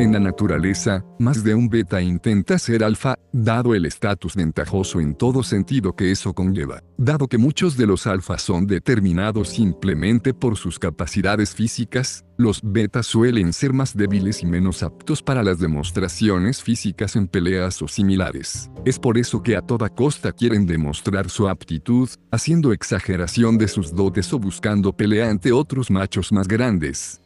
En la naturaleza, más de un beta intenta ser alfa, dado el estatus ventajoso en todo sentido que eso conlleva. Dado que muchos de los alfas son determinados simplemente por sus capacidades físicas, los betas suelen ser más débiles y menos aptos para las demostraciones físicas en peleas o similares. Es por eso que a toda costa quieren demostrar su aptitud, haciendo exageración de sus dotes o buscando pelea ante otros machos más grandes.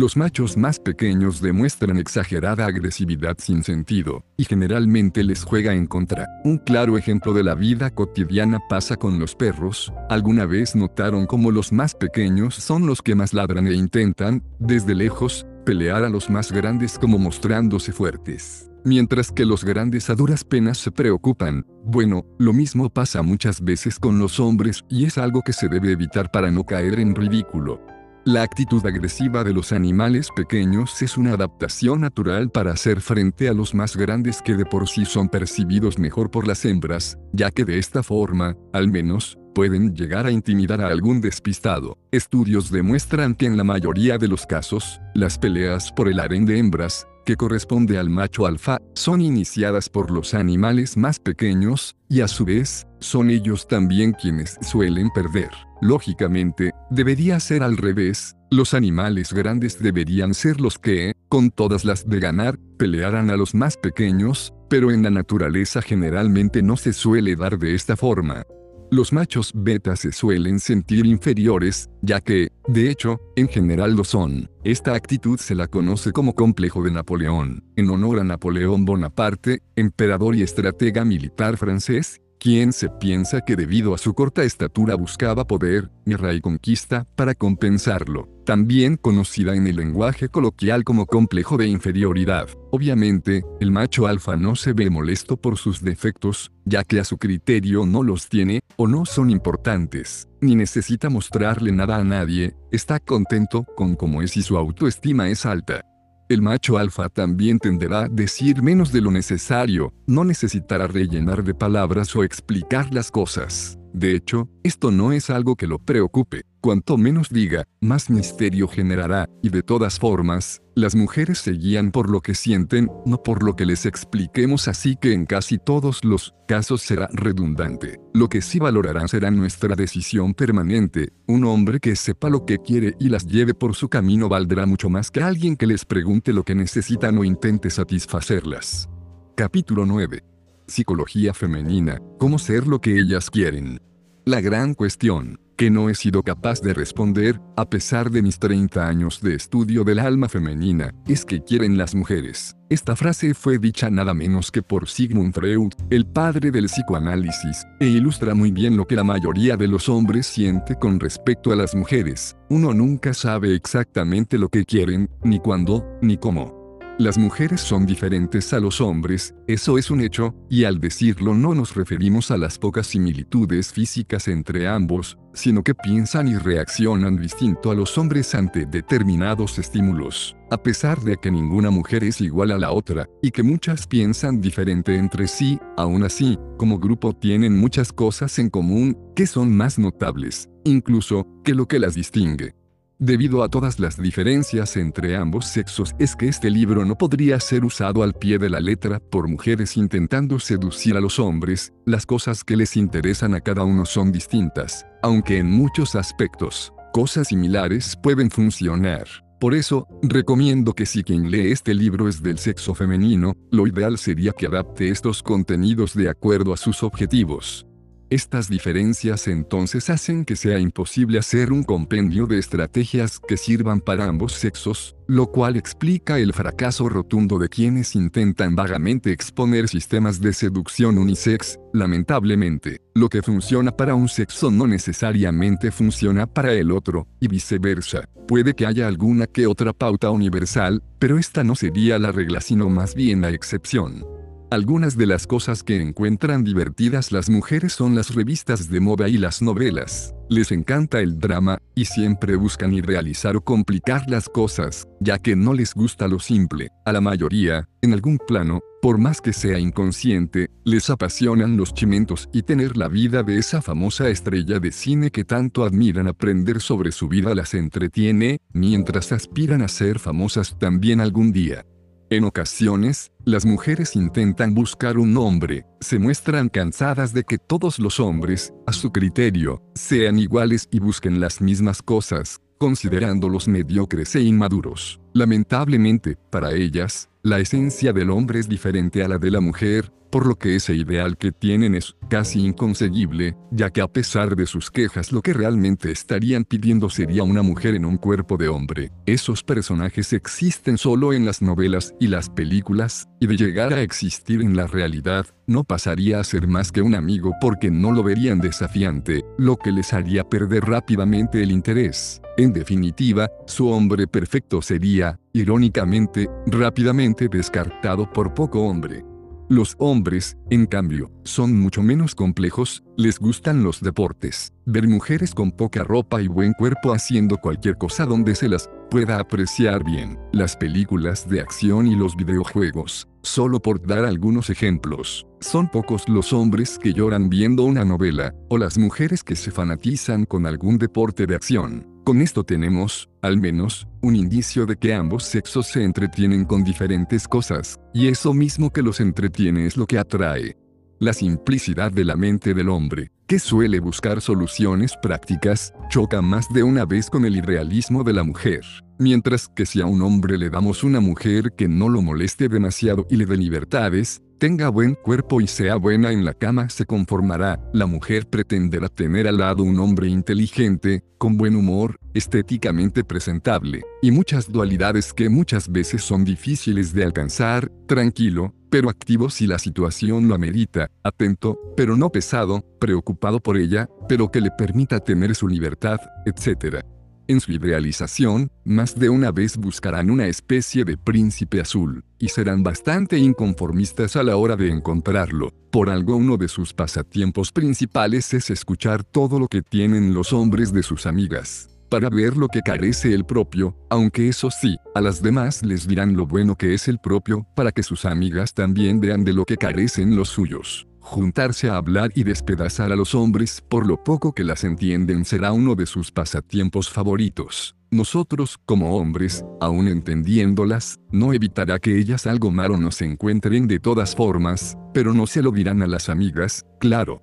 Los machos más pequeños demuestran exagerada agresividad sin sentido, y generalmente les juega en contra. Un claro ejemplo de la vida cotidiana pasa con los perros. ¿Alguna vez notaron cómo los más pequeños son los que más ladran e intentan, desde lejos, pelear a los más grandes como mostrándose fuertes? Mientras que los grandes a duras penas se preocupan. Bueno, lo mismo pasa muchas veces con los hombres y es algo que se debe evitar para no caer en ridículo. La actitud agresiva de los animales pequeños es una adaptación natural para hacer frente a los más grandes que de por sí son percibidos mejor por las hembras, ya que de esta forma, al menos, pueden llegar a intimidar a algún despistado. Estudios demuestran que en la mayoría de los casos, las peleas por el harén de hembras, que corresponde al macho alfa, son iniciadas por los animales más pequeños, y a su vez, son ellos también quienes suelen perder. Lógicamente, debería ser al revés, los animales grandes deberían ser los que, con todas las de ganar, pelearan a los más pequeños, pero en la naturaleza generalmente no se suele dar de esta forma. Los machos beta se suelen sentir inferiores, ya que, de hecho, en general lo son. Esta actitud se la conoce como complejo de Napoleón, en honor a Napoleón Bonaparte, emperador y estratega militar francés, quien se piensa que debido a su corta estatura buscaba poder, guerra y conquista para compensarlo, también conocida en el lenguaje coloquial como complejo de inferioridad. Obviamente, el macho alfa no se ve molesto por sus defectos, ya que a su criterio no los tiene, o no son importantes, ni necesita mostrarle nada a nadie, está contento con cómo es y su autoestima es alta. El macho alfa también tenderá a decir menos de lo necesario, no necesitará rellenar de palabras o explicar las cosas. De hecho, esto no es algo que lo preocupe. Cuanto menos diga, más misterio generará, y de todas formas, las mujeres se guían por lo que sienten, no por lo que les expliquemos, así que en casi todos los casos será redundante. Lo que sí valorarán será nuestra decisión permanente. Un hombre que sepa lo que quiere y las lleve por su camino valdrá mucho más que alguien que les pregunte lo que necesitan o intente satisfacerlas. Capítulo 9. Psicología femenina, cómo ser lo que ellas quieren. La gran cuestión que no he sido capaz de responder, a pesar de mis 30 años de estudio del alma femenina, es que quieren las mujeres. Esta frase fue dicha nada menos que por Sigmund Freud, el padre del psicoanálisis, e ilustra muy bien lo que la mayoría de los hombres siente con respecto a las mujeres. Uno nunca sabe exactamente lo que quieren, ni cuándo, ni cómo. Las mujeres son diferentes a los hombres, eso es un hecho, y al decirlo no nos referimos a las pocas similitudes físicas entre ambos, sino que piensan y reaccionan distinto a los hombres ante determinados estímulos, a pesar de que ninguna mujer es igual a la otra, y que muchas piensan diferente entre sí, aún así, como grupo tienen muchas cosas en común, que son más notables, incluso, que lo que las distingue. Debido a todas las diferencias entre ambos sexos es que este libro no podría ser usado al pie de la letra por mujeres intentando seducir a los hombres, las cosas que les interesan a cada uno son distintas, aunque en muchos aspectos, cosas similares pueden funcionar. Por eso, recomiendo que si quien lee este libro es del sexo femenino, lo ideal sería que adapte estos contenidos de acuerdo a sus objetivos. Estas diferencias entonces hacen que sea imposible hacer un compendio de estrategias que sirvan para ambos sexos, lo cual explica el fracaso rotundo de quienes intentan vagamente exponer sistemas de seducción unisex, lamentablemente, lo que funciona para un sexo no necesariamente funciona para el otro, y viceversa. Puede que haya alguna que otra pauta universal, pero esta no sería la regla sino más bien la excepción. Algunas de las cosas que encuentran divertidas las mujeres son las revistas de moda y las novelas. Les encanta el drama, y siempre buscan irrealizar o complicar las cosas, ya que no les gusta lo simple. A la mayoría, en algún plano, por más que sea inconsciente, les apasionan los chimentos y tener la vida de esa famosa estrella de cine que tanto admiran aprender sobre su vida las entretiene, mientras aspiran a ser famosas también algún día. En ocasiones, las mujeres intentan buscar un hombre, se muestran cansadas de que todos los hombres, a su criterio, sean iguales y busquen las mismas cosas, considerándolos mediocres e inmaduros. Lamentablemente, para ellas, la esencia del hombre es diferente a la de la mujer, por lo que ese ideal que tienen es casi inconseguible, ya que a pesar de sus quejas lo que realmente estarían pidiendo sería una mujer en un cuerpo de hombre. Esos personajes existen solo en las novelas y las películas, y de llegar a existir en la realidad, no pasaría a ser más que un amigo porque no lo verían desafiante, lo que les haría perder rápidamente el interés. En definitiva, su hombre perfecto sería, irónicamente, rápidamente descartado por poco hombre. Los hombres, en cambio, son mucho menos complejos, les gustan los deportes, ver mujeres con poca ropa y buen cuerpo haciendo cualquier cosa donde se las pueda apreciar bien, las películas de acción y los videojuegos, solo por dar algunos ejemplos. Son pocos los hombres que lloran viendo una novela, o las mujeres que se fanatizan con algún deporte de acción. Con esto tenemos, al menos, un indicio de que ambos sexos se entretienen con diferentes cosas, y eso mismo que los entretiene es lo que atrae. La simplicidad de la mente del hombre, que suele buscar soluciones prácticas, choca más de una vez con el irrealismo de la mujer. Mientras que si a un hombre le damos una mujer que no lo moleste demasiado y le dé libertades, tenga buen cuerpo y sea buena en la cama se conformará, la mujer pretenderá tener al lado un hombre inteligente, con buen humor, estéticamente presentable, y muchas dualidades que muchas veces son difíciles de alcanzar, tranquilo, pero activo si la situación lo amerita, atento, pero no pesado, preocupado por ella, pero que le permita tener su libertad, etc. En su idealización, más de una vez buscarán una especie de príncipe azul, y serán bastante inconformistas a la hora de encontrarlo. Por algo uno de sus pasatiempos principales es escuchar todo lo que tienen los hombres de sus amigas para ver lo que carece el propio, aunque eso sí, a las demás les dirán lo bueno que es el propio, para que sus amigas también vean de lo que carecen los suyos. Juntarse a hablar y despedazar a los hombres por lo poco que las entienden será uno de sus pasatiempos favoritos. Nosotros, como hombres, aun entendiéndolas, no evitará que ellas algo malo nos encuentren de todas formas, pero no se lo dirán a las amigas, claro,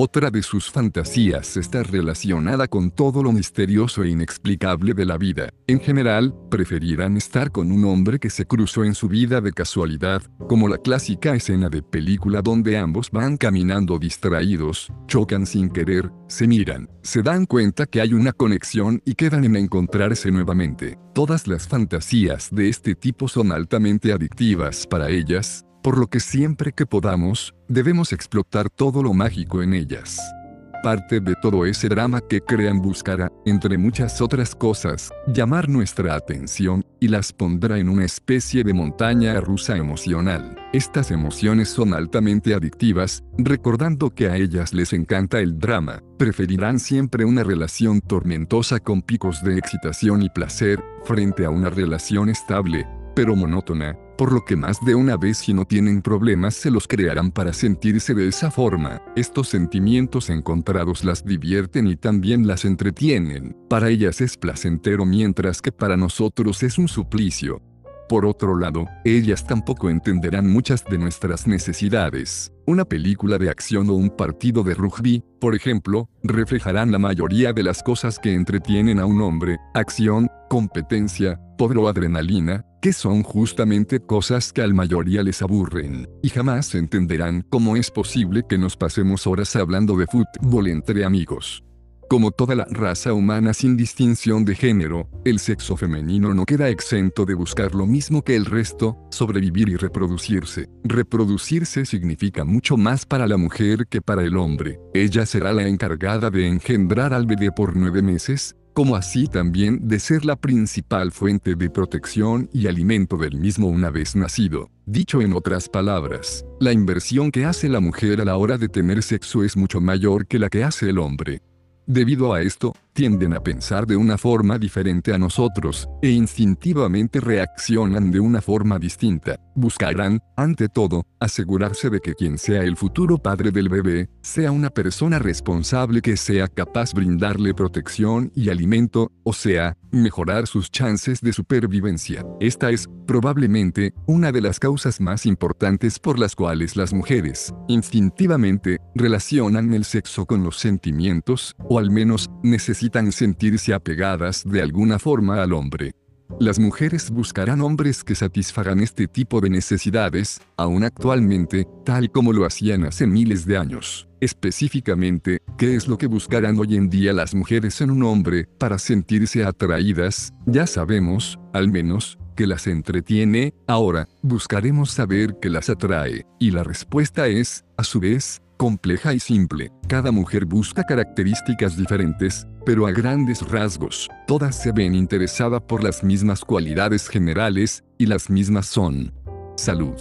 otra de sus fantasías está relacionada con todo lo misterioso e inexplicable de la vida. En general, preferirán estar con un hombre que se cruzó en su vida de casualidad, como la clásica escena de película donde ambos van caminando distraídos, chocan sin querer, se miran, se dan cuenta que hay una conexión y quedan en encontrarse nuevamente. Todas las fantasías de este tipo son altamente adictivas para ellas, por lo que siempre que podamos, debemos explotar todo lo mágico en ellas. Parte de todo ese drama que crean buscará, entre muchas otras cosas, llamar nuestra atención, y las pondrá en una especie de montaña rusa emocional. Estas emociones son altamente adictivas, recordando que a ellas les encanta el drama, preferirán siempre una relación tormentosa con picos de excitación y placer, frente a una relación estable, pero monótona, por lo que más de una vez si no tienen problemas se los crearán para sentirse de esa forma. Estos sentimientos encontrados las divierten y también las entretienen. Para ellas es placentero mientras que para nosotros es un suplicio. Por otro lado, ellas tampoco entenderán muchas de nuestras necesidades. Una película de acción o un partido de rugby, por ejemplo, reflejarán la mayoría de las cosas que entretienen a un hombre, acción, competencia, poder o adrenalina, que son justamente cosas que al mayoría les aburren, y jamás entenderán cómo es posible que nos pasemos horas hablando de fútbol entre amigos. Como toda la raza humana sin distinción de género, el sexo femenino no queda exento de buscar lo mismo que el resto, sobrevivir y reproducirse. Reproducirse significa mucho más para la mujer que para el hombre. Ella será la encargada de engendrar al bebé por nueve meses, como así también de ser la principal fuente de protección y alimento del mismo una vez nacido. Dicho en otras palabras, la inversión que hace la mujer a la hora de tener sexo es mucho mayor que la que hace el hombre. Debido a esto, tienden a pensar de una forma diferente a nosotros, e instintivamente reaccionan de una forma distinta. Buscarán, ante todo, asegurarse de que quien sea el futuro padre del bebé, sea una persona responsable que sea capaz brindarle protección y alimento, o sea, mejorar sus chances de supervivencia. Esta es, probablemente, una de las causas más importantes por las cuales las mujeres, instintivamente, relacionan el sexo con los sentimientos, o al menos, necesitan sentirse apegadas de alguna forma al hombre. Las mujeres buscarán hombres que satisfagan este tipo de necesidades, aún actualmente, tal como lo hacían hace miles de años. Específicamente, ¿qué es lo que buscarán hoy en día las mujeres en un hombre para sentirse atraídas? Ya sabemos, al menos, que las entretiene, ahora, buscaremos saber qué las atrae, y la respuesta es, a su vez, compleja y simple. Cada mujer busca características diferentes, pero a grandes rasgos, todas se ven interesadas por las mismas cualidades generales, y las mismas son salud.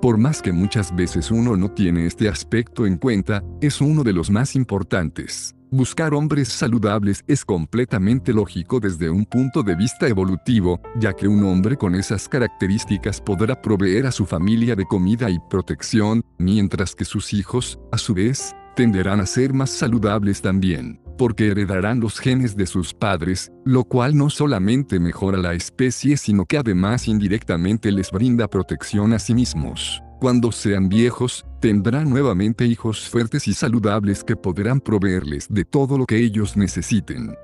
Por más que muchas veces uno no tiene este aspecto en cuenta, es uno de los más importantes. Buscar hombres saludables es completamente lógico desde un punto de vista evolutivo, ya que un hombre con esas características podrá proveer a su familia de comida y protección, mientras que sus hijos, a su vez, tenderán a ser más saludables también, porque heredarán los genes de sus padres, lo cual no solamente mejora la especie sino que además indirectamente les brinda protección a sí mismos. Cuando sean viejos, tendrán nuevamente hijos fuertes y saludables que podrán proveerles de todo lo que ellos necesiten.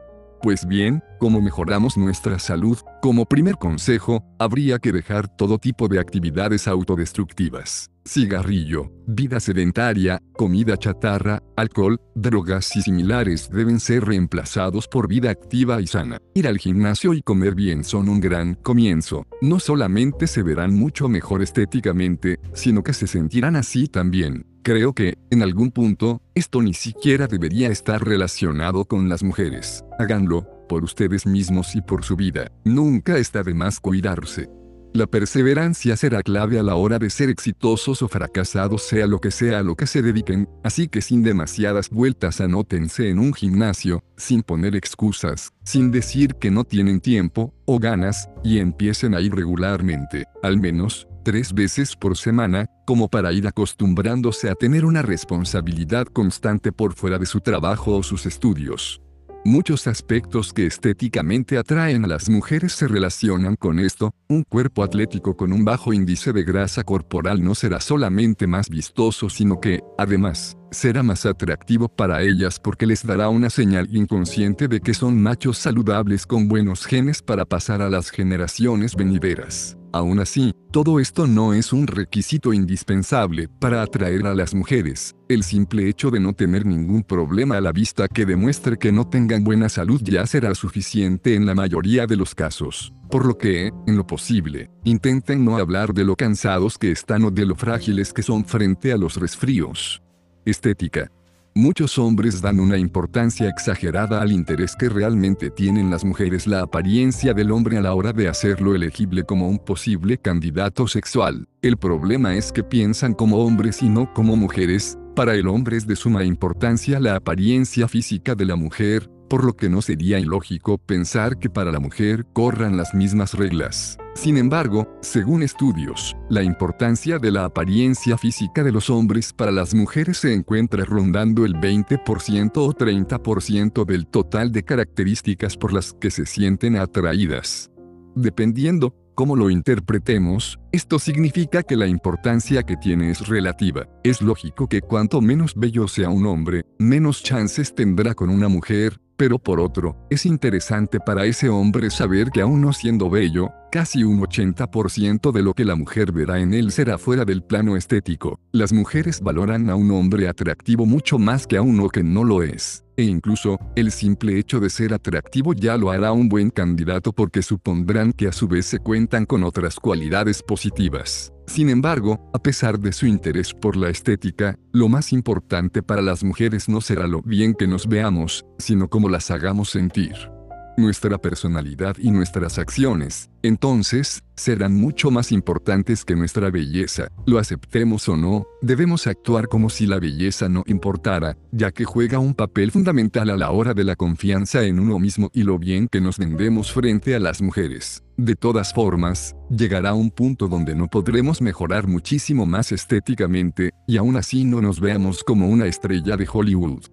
Pues bien, ¿cómo mejoramos nuestra salud? Como primer consejo, habría que dejar todo tipo de actividades autodestructivas cigarrillo, vida sedentaria, comida chatarra, alcohol, drogas y similares deben ser reemplazados por vida activa y sana. Ir al gimnasio y comer bien son un gran comienzo. No solamente se verán mucho mejor estéticamente, sino que se sentirán así también. Creo que, en algún punto, esto ni siquiera debería estar relacionado con las mujeres. Háganlo, por ustedes mismos y por su vida. Nunca está de más cuidarse. La perseverancia será clave a la hora de ser exitosos o fracasados sea lo que sea a lo que se dediquen, así que sin demasiadas vueltas anótense en un gimnasio, sin poner excusas, sin decir que no tienen tiempo, o ganas, y empiecen a ir regularmente, al menos, tres veces por semana, como para ir acostumbrándose a tener una responsabilidad constante por fuera de su trabajo o sus estudios. Muchos aspectos que estéticamente atraen a las mujeres se relacionan con esto, un cuerpo atlético con un bajo índice de grasa corporal no será solamente más vistoso sino que, además, será más atractivo para ellas porque les dará una señal inconsciente de que son machos saludables con buenos genes para pasar a las generaciones venideras. Aún así, todo esto no es un requisito indispensable para atraer a las mujeres. El simple hecho de no tener ningún problema a la vista que demuestre que no tengan buena salud ya será suficiente en la mayoría de los casos. Por lo que, en lo posible, intenten no hablar de lo cansados que están o de lo frágiles que son frente a los resfríos. Estética. Muchos hombres dan una importancia exagerada al interés que realmente tienen las mujeres la apariencia del hombre a la hora de hacerlo elegible como un posible candidato sexual. El problema es que piensan como hombres y no como mujeres, para el hombre es de suma importancia la apariencia física de la mujer, por lo que no sería ilógico pensar que para la mujer corran las mismas reglas. Sin embargo, según estudios, la importancia de la apariencia física de los hombres para las mujeres se encuentra rondando el 20% o 30% del total de características por las que se sienten atraídas. Dependiendo cómo lo interpretemos, esto significa que la importancia que tiene es relativa. Es lógico que cuanto menos bello sea un hombre, menos chances tendrá con una mujer, pero por otro, es interesante para ese hombre saber que aún no siendo bello, casi un 80% de lo que la mujer verá en él será fuera del plano estético. Las mujeres valoran a un hombre atractivo mucho más que a uno que no lo es. E incluso, el simple hecho de ser atractivo ya lo hará un buen candidato porque supondrán que a su vez se cuentan con otras cualidades positivas. Sin embargo, a pesar de su interés por la estética, lo más importante para las mujeres no será lo bien que nos veamos, sino cómo las hagamos sentir. Nuestra personalidad y nuestras acciones, entonces, serán mucho más importantes que nuestra belleza, lo aceptemos o no, debemos actuar como si la belleza no importara, ya que juega un papel fundamental a la hora de la confianza en uno mismo y lo bien que nos vendemos frente a las mujeres. De todas formas, llegará un punto donde no podremos mejorar muchísimo más estéticamente, y aún así no nos veamos como una estrella de Hollywood.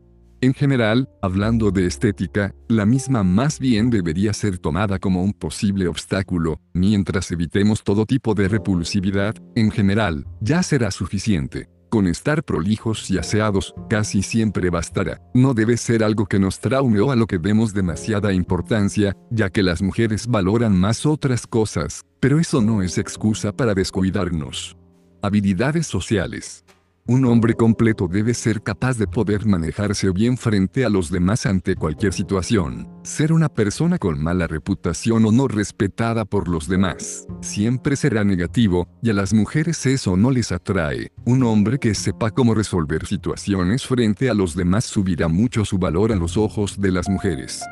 En general, hablando de estética, la misma más bien debería ser tomada como un posible obstáculo, mientras evitemos todo tipo de repulsividad, en general, ya será suficiente. Con estar prolijos y aseados, casi siempre bastará. No debe ser algo que nos traume o a lo que demos demasiada importancia, ya que las mujeres valoran más otras cosas, pero eso no es excusa para descuidarnos. Habilidades sociales. Un hombre completo debe ser capaz de poder manejarse bien frente a los demás ante cualquier situación. Ser una persona con mala reputación o no respetada por los demás siempre será negativo, y a las mujeres eso no les atrae. Un hombre que sepa cómo resolver situaciones frente a los demás subirá mucho su valor a los ojos de las mujeres.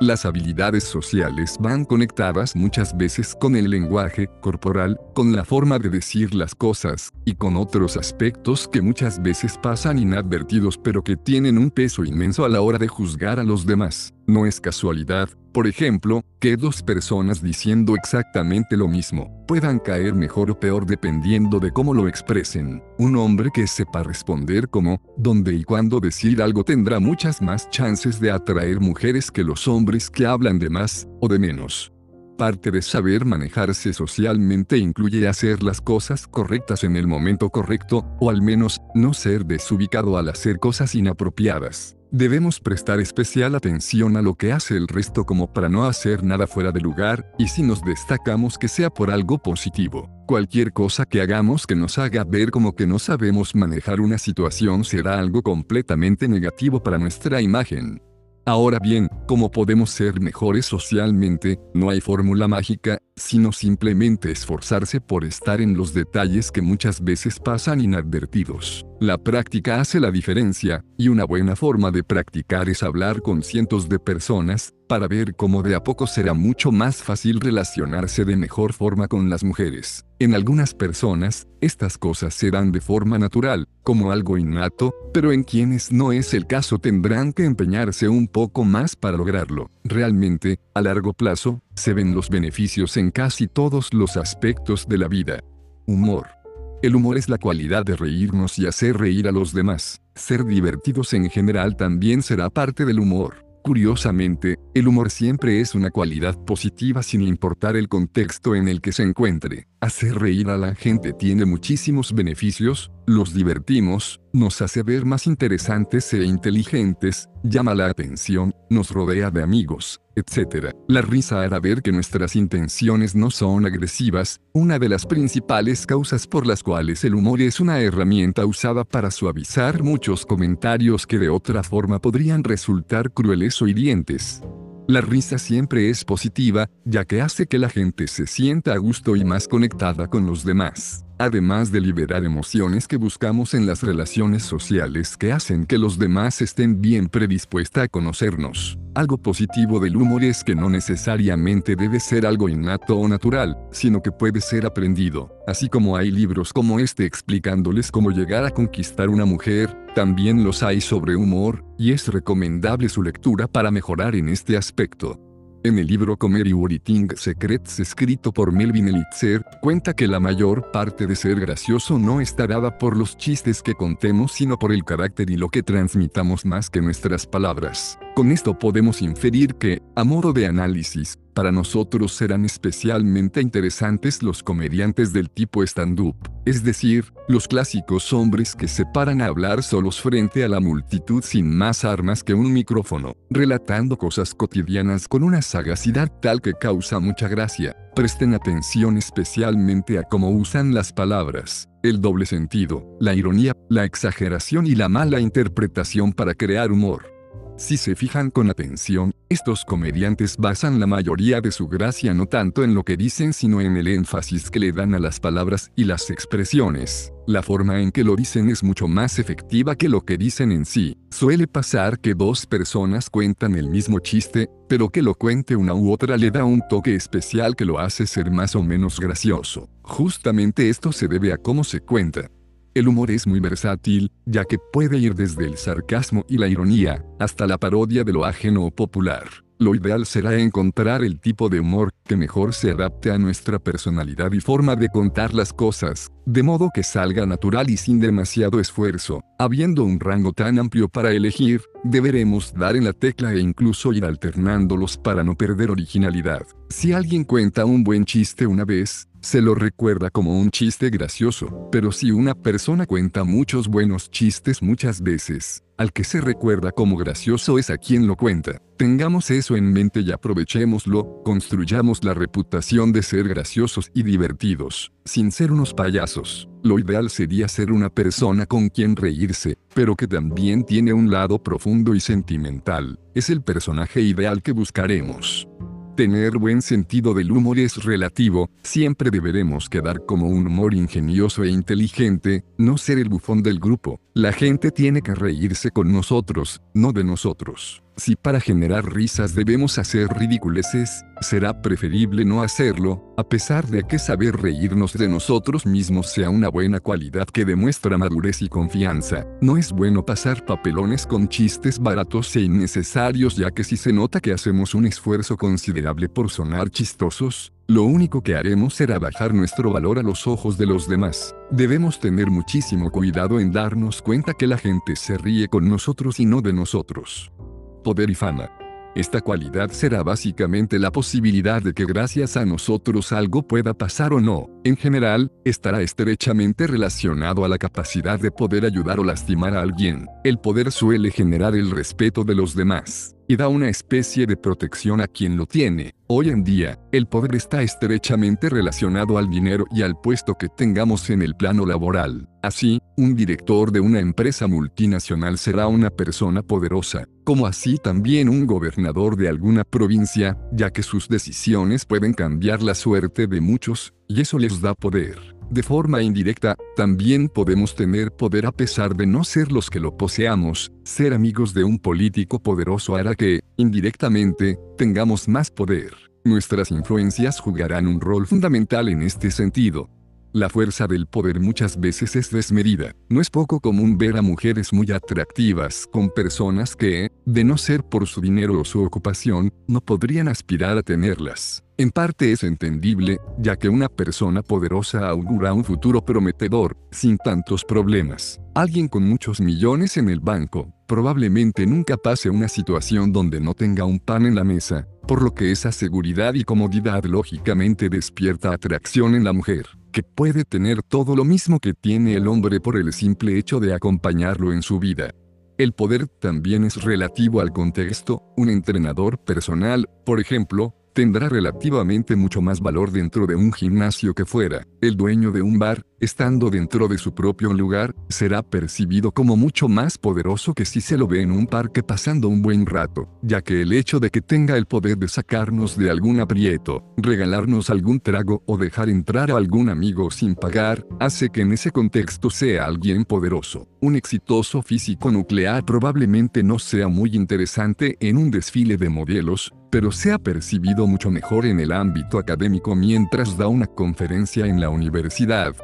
Las habilidades sociales van conectadas muchas veces con el lenguaje corporal, con la forma de decir las cosas, y con otros aspectos que muchas veces pasan inadvertidos pero que tienen un peso inmenso a la hora de juzgar a los demás. No es casualidad, por ejemplo, que dos personas diciendo exactamente lo mismo puedan caer mejor o peor dependiendo de cómo lo expresen. Un hombre que sepa responder cómo, dónde y cuándo decir algo tendrá muchas más chances de atraer mujeres que los hombres que hablan de más o de menos. Parte de saber manejarse socialmente incluye hacer las cosas correctas en el momento correcto, o al menos, no ser desubicado al hacer cosas inapropiadas. Debemos prestar especial atención a lo que hace el resto como para no hacer nada fuera de lugar, y si nos destacamos que sea por algo positivo. Cualquier cosa que hagamos que nos haga ver como que no sabemos manejar una situación será algo completamente negativo para nuestra imagen. Ahora bien, ¿cómo podemos ser mejores socialmente? No hay fórmula mágica, sino simplemente esforzarse por estar en los detalles que muchas veces pasan inadvertidos. La práctica hace la diferencia, y una buena forma de practicar es hablar con cientos de personas, para ver cómo de a poco será mucho más fácil relacionarse de mejor forma con las mujeres. En algunas personas, estas cosas se dan de forma natural, como algo innato, pero en quienes no es el caso tendrán que empeñarse un poco más para lograrlo. Realmente, a largo plazo, se ven los beneficios en casi todos los aspectos de la vida. Humor. El humor es la cualidad de reírnos y hacer reír a los demás. Ser divertidos en general también será parte del humor. Curiosamente, el humor siempre es una cualidad positiva sin importar el contexto en el que se encuentre. Hacer reír a la gente tiene muchísimos beneficios, los divertimos, nos hace ver más interesantes e inteligentes, llama la atención, nos rodea de amigos, etc. La risa hará ver que nuestras intenciones no son agresivas, una de las principales causas por las cuales el humor es una herramienta usada para suavizar muchos comentarios que de otra forma podrían resultar crueles o hirientes. La risa siempre es positiva, ya que hace que la gente se sienta a gusto y más conectada con los demás además de liberar emociones que buscamos en las relaciones sociales que hacen que los demás estén bien predispuestos a conocernos. Algo positivo del humor es que no necesariamente debe ser algo innato o natural, sino que puede ser aprendido. Así como hay libros como este explicándoles cómo llegar a conquistar una mujer, también los hay sobre humor, y es recomendable su lectura para mejorar en este aspecto. En el libro Comer y Eating Secrets escrito por Melvin Elitzer, cuenta que la mayor parte de ser gracioso no está dada por los chistes que contemos sino por el carácter y lo que transmitamos más que nuestras palabras. Con esto podemos inferir que, a modo de análisis, para nosotros serán especialmente interesantes los comediantes del tipo stand-up, es decir, los clásicos hombres que se paran a hablar solos frente a la multitud sin más armas que un micrófono, relatando cosas cotidianas con una sagacidad tal que causa mucha gracia. Presten atención especialmente a cómo usan las palabras, el doble sentido, la ironía, la exageración y la mala interpretación para crear humor. Si se fijan con atención, estos comediantes basan la mayoría de su gracia no tanto en lo que dicen sino en el énfasis que le dan a las palabras y las expresiones. La forma en que lo dicen es mucho más efectiva que lo que dicen en sí. Suele pasar que dos personas cuentan el mismo chiste, pero que lo cuente una u otra le da un toque especial que lo hace ser más o menos gracioso. Justamente esto se debe a cómo se cuenta. El humor es muy versátil, ya que puede ir desde el sarcasmo y la ironía, hasta la parodia de lo ajeno o popular. Lo ideal será encontrar el tipo de humor que mejor se adapte a nuestra personalidad y forma de contar las cosas, de modo que salga natural y sin demasiado esfuerzo. Habiendo un rango tan amplio para elegir, deberemos dar en la tecla e incluso ir alternándolos para no perder originalidad. Si alguien cuenta un buen chiste una vez, se lo recuerda como un chiste gracioso, pero si una persona cuenta muchos buenos chistes muchas veces, al que se recuerda como gracioso es a quien lo cuenta. Tengamos eso en mente y aprovechémoslo, construyamos la reputación de ser graciosos y divertidos, sin ser unos payasos. Lo ideal sería ser una persona con quien reírse, pero que también tiene un lado profundo y sentimental. Es el personaje ideal que buscaremos. Tener buen sentido del humor es relativo, siempre deberemos quedar como un humor ingenioso e inteligente, no ser el bufón del grupo. La gente tiene que reírse con nosotros, no de nosotros. Si para generar risas debemos hacer ridiculeces, será preferible no hacerlo, a pesar de que saber reírnos de nosotros mismos sea una buena cualidad que demuestra madurez y confianza. No es bueno pasar papelones con chistes baratos e innecesarios ya que si se nota que hacemos un esfuerzo considerable por sonar chistosos, lo único que haremos será bajar nuestro valor a los ojos de los demás. Debemos tener muchísimo cuidado en darnos cuenta que la gente se ríe con nosotros y no de nosotros poder y fama. Esta cualidad será básicamente la posibilidad de que gracias a nosotros algo pueda pasar o no. En general, estará estrechamente relacionado a la capacidad de poder ayudar o lastimar a alguien. El poder suele generar el respeto de los demás y da una especie de protección a quien lo tiene. Hoy en día, el poder está estrechamente relacionado al dinero y al puesto que tengamos en el plano laboral. Así, un director de una empresa multinacional será una persona poderosa, como así también un gobernador de alguna provincia, ya que sus decisiones pueden cambiar la suerte de muchos, y eso les da poder. De forma indirecta, también podemos tener poder a pesar de no ser los que lo poseamos, ser amigos de un político poderoso hará que, indirectamente, tengamos más poder. Nuestras influencias jugarán un rol fundamental en este sentido. La fuerza del poder muchas veces es desmedida. No es poco común ver a mujeres muy atractivas con personas que, de no ser por su dinero o su ocupación, no podrían aspirar a tenerlas. En parte es entendible, ya que una persona poderosa augura un futuro prometedor, sin tantos problemas. Alguien con muchos millones en el banco, probablemente nunca pase una situación donde no tenga un pan en la mesa, por lo que esa seguridad y comodidad lógicamente despierta atracción en la mujer, que puede tener todo lo mismo que tiene el hombre por el simple hecho de acompañarlo en su vida. El poder también es relativo al contexto, un entrenador personal, por ejemplo, tendrá relativamente mucho más valor dentro de un gimnasio que fuera. El dueño de un bar, estando dentro de su propio lugar, será percibido como mucho más poderoso que si se lo ve en un parque pasando un buen rato, ya que el hecho de que tenga el poder de sacarnos de algún aprieto, regalarnos algún trago o dejar entrar a algún amigo sin pagar, hace que en ese contexto sea alguien poderoso. Un exitoso físico nuclear probablemente no sea muy interesante en un desfile de modelos, pero se ha percibido mucho mejor en el ámbito académico mientras da una conferencia en la universidad.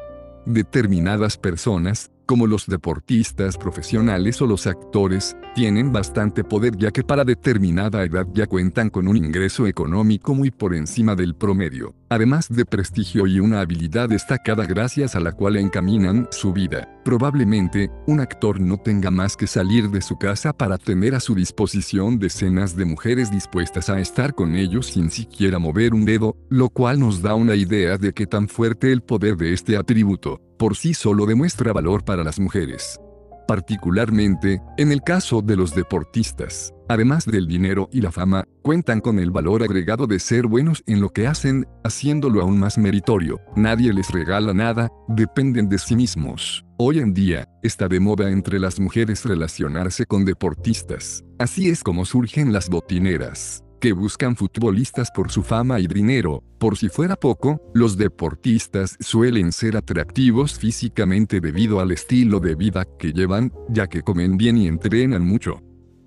Determinadas personas, como los deportistas profesionales o los actores, tienen bastante poder ya que para determinada edad ya cuentan con un ingreso económico muy por encima del promedio, además de prestigio y una habilidad destacada gracias a la cual encaminan su vida. Probablemente, un actor no tenga más que salir de su casa para tener a su disposición decenas de mujeres dispuestas a estar con ellos sin siquiera mover un dedo, lo cual nos da una idea de qué tan fuerte el poder de este atributo, por sí solo demuestra valor para las mujeres. particularmente, en el caso de los deportistas. Además del dinero y la fama, cuentan con el valor agregado de ser buenos en lo que hacen, haciéndolo aún más meritorio. Nadie les regala nada, dependen de sí mismos. Hoy en día, está de moda entre las mujeres relacionarse con deportistas. Así es como surgen las botineras que buscan futbolistas por su fama y dinero. Por si fuera poco, los deportistas suelen ser atractivos físicamente debido al estilo de vida que llevan, ya que comen bien y entrenan mucho.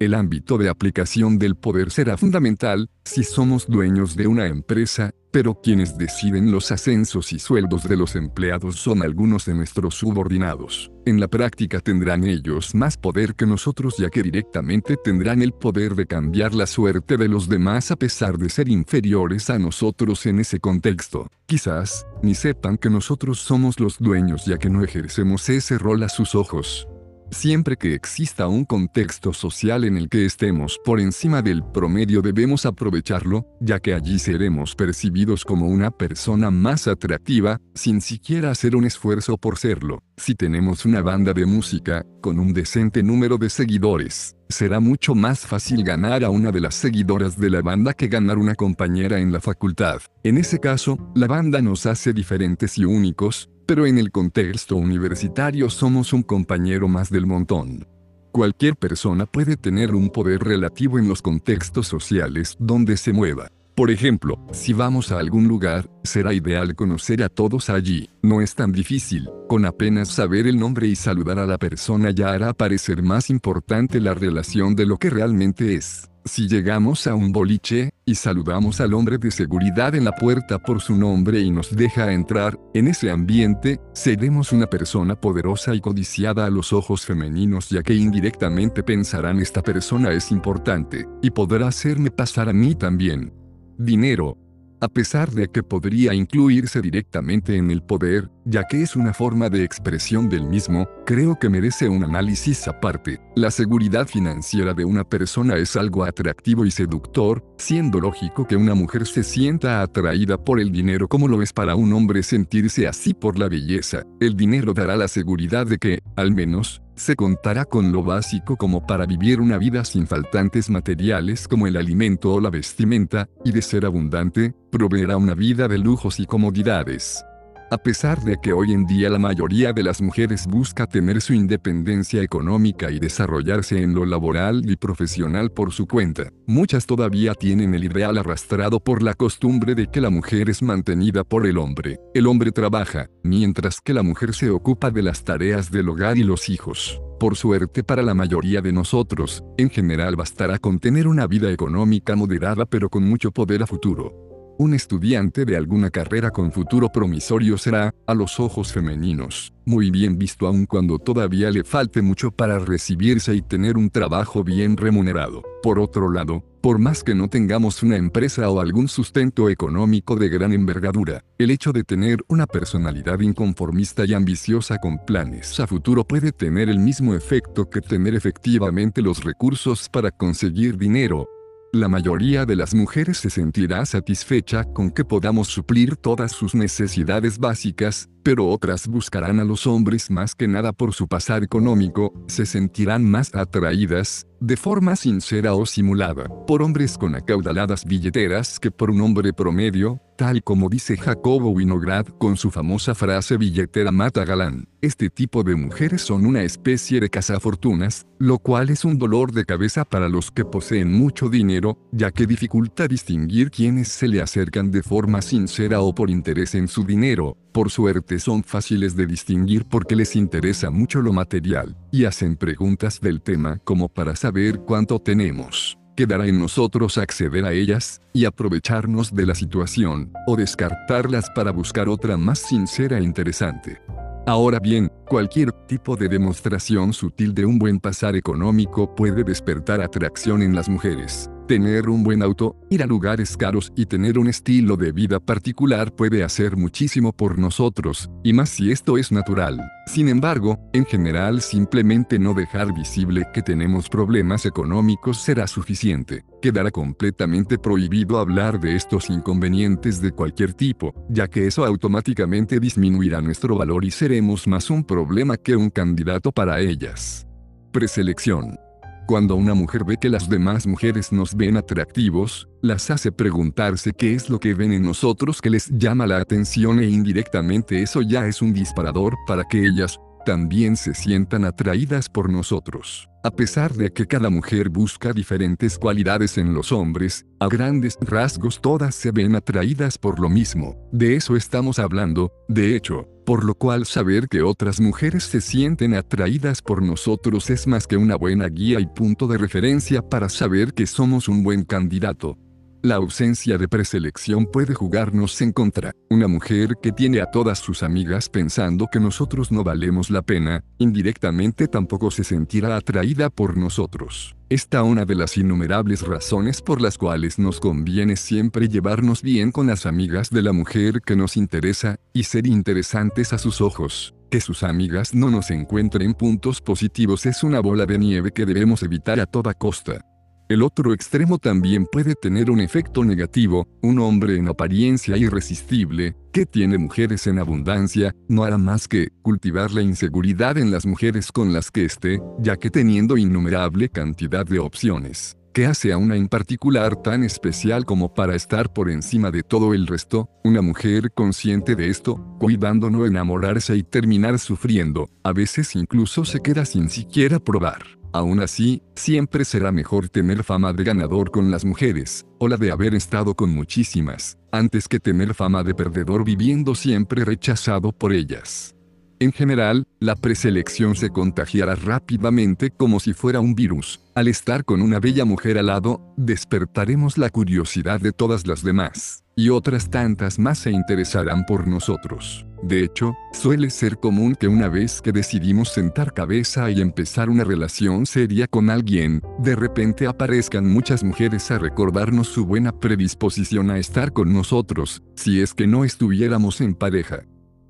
El ámbito de aplicación del poder será fundamental si somos dueños de una empresa, pero quienes deciden los ascensos y sueldos de los empleados son algunos de nuestros subordinados. En la práctica tendrán ellos más poder que nosotros ya que directamente tendrán el poder de cambiar la suerte de los demás a pesar de ser inferiores a nosotros en ese contexto. Quizás, ni sepan que nosotros somos los dueños ya que no ejercemos ese rol a sus ojos. Siempre que exista un contexto social en el que estemos por encima del promedio debemos aprovecharlo, ya que allí seremos percibidos como una persona más atractiva, sin siquiera hacer un esfuerzo por serlo. Si tenemos una banda de música, con un decente número de seguidores, será mucho más fácil ganar a una de las seguidoras de la banda que ganar una compañera en la facultad. En ese caso, la banda nos hace diferentes y únicos, pero en el contexto universitario somos un compañero más del montón. Cualquier persona puede tener un poder relativo en los contextos sociales donde se mueva. Por ejemplo, si vamos a algún lugar, será ideal conocer a todos allí. No es tan difícil. Con apenas saber el nombre y saludar a la persona ya hará parecer más importante la relación de lo que realmente es. Si llegamos a un boliche, y saludamos al hombre de seguridad en la puerta por su nombre y nos deja entrar, en ese ambiente, seremos una persona poderosa y codiciada a los ojos femeninos ya que indirectamente pensarán esta persona es importante, y podrá hacerme pasar a mí también. Dinero, a pesar de que podría incluirse directamente en el poder, ya que es una forma de expresión del mismo, creo que merece un análisis aparte. La seguridad financiera de una persona es algo atractivo y seductor, siendo lógico que una mujer se sienta atraída por el dinero como lo es para un hombre sentirse así por la belleza. El dinero dará la seguridad de que, al menos, se contará con lo básico como para vivir una vida sin faltantes materiales como el alimento o la vestimenta, y de ser abundante, proveerá una vida de lujos y comodidades. A pesar de que hoy en día la mayoría de las mujeres busca tener su independencia económica y desarrollarse en lo laboral y profesional por su cuenta, muchas todavía tienen el ideal arrastrado por la costumbre de que la mujer es mantenida por el hombre. El hombre trabaja, mientras que la mujer se ocupa de las tareas del hogar y los hijos. Por suerte para la mayoría de nosotros, en general bastará con tener una vida económica moderada pero con mucho poder a futuro. Un estudiante de alguna carrera con futuro promisorio será, a los ojos femeninos, muy bien visto aun cuando todavía le falte mucho para recibirse y tener un trabajo bien remunerado. Por otro lado, por más que no tengamos una empresa o algún sustento económico de gran envergadura, el hecho de tener una personalidad inconformista y ambiciosa con planes a futuro puede tener el mismo efecto que tener efectivamente los recursos para conseguir dinero, la mayoría de las mujeres se sentirá satisfecha con que podamos suplir todas sus necesidades básicas, pero otras buscarán a los hombres más que nada por su pasar económico, se sentirán más atraídas, de forma sincera o simulada, por hombres con acaudaladas billeteras que por un hombre promedio, tal como dice Jacobo Winograd con su famosa frase billetera mata galán. Este tipo de mujeres son una especie de cazafortunas, lo cual es un dolor de cabeza para los que poseen mucho dinero, ya que dificulta distinguir quienes se le acercan de forma sincera o por interés en su dinero. Por suerte son fáciles de distinguir porque les interesa mucho lo material, y hacen preguntas del tema como para saber cuánto tenemos quedará en nosotros acceder a ellas, y aprovecharnos de la situación, o descartarlas para buscar otra más sincera e interesante. Ahora bien, cualquier tipo de demostración sutil de un buen pasar económico puede despertar atracción en las mujeres. Tener un buen auto, ir a lugares caros y tener un estilo de vida particular puede hacer muchísimo por nosotros, y más si esto es natural. Sin embargo, en general simplemente no dejar visible que tenemos problemas económicos será suficiente. Quedará completamente prohibido hablar de estos inconvenientes de cualquier tipo, ya que eso automáticamente disminuirá nuestro valor y seremos más un problema que un candidato para ellas. Preselección. Cuando una mujer ve que las demás mujeres nos ven atractivos, las hace preguntarse qué es lo que ven en nosotros que les llama la atención e indirectamente eso ya es un disparador para que ellas también se sientan atraídas por nosotros. A pesar de que cada mujer busca diferentes cualidades en los hombres, a grandes rasgos todas se ven atraídas por lo mismo. De eso estamos hablando, de hecho, por lo cual saber que otras mujeres se sienten atraídas por nosotros es más que una buena guía y punto de referencia para saber que somos un buen candidato. La ausencia de preselección puede jugarnos en contra. Una mujer que tiene a todas sus amigas pensando que nosotros no valemos la pena, indirectamente tampoco se sentirá atraída por nosotros. Esta una de las innumerables razones por las cuales nos conviene siempre llevarnos bien con las amigas de la mujer que nos interesa, y ser interesantes a sus ojos. Que sus amigas no nos encuentren puntos positivos es una bola de nieve que debemos evitar a toda costa. El otro extremo también puede tener un efecto negativo, un hombre en apariencia irresistible, que tiene mujeres en abundancia, no hará más que cultivar la inseguridad en las mujeres con las que esté, ya que teniendo innumerable cantidad de opciones, que hace a una en particular tan especial como para estar por encima de todo el resto, una mujer consciente de esto, cuidando no enamorarse y terminar sufriendo, a veces incluso se queda sin siquiera probar. Aún así, siempre será mejor tener fama de ganador con las mujeres, o la de haber estado con muchísimas, antes que tener fama de perdedor viviendo siempre rechazado por ellas. En general, la preselección se contagiará rápidamente como si fuera un virus. Al estar con una bella mujer al lado, despertaremos la curiosidad de todas las demás y otras tantas más se interesarán por nosotros. De hecho, suele ser común que una vez que decidimos sentar cabeza y empezar una relación seria con alguien, de repente aparezcan muchas mujeres a recordarnos su buena predisposición a estar con nosotros, si es que no estuviéramos en pareja.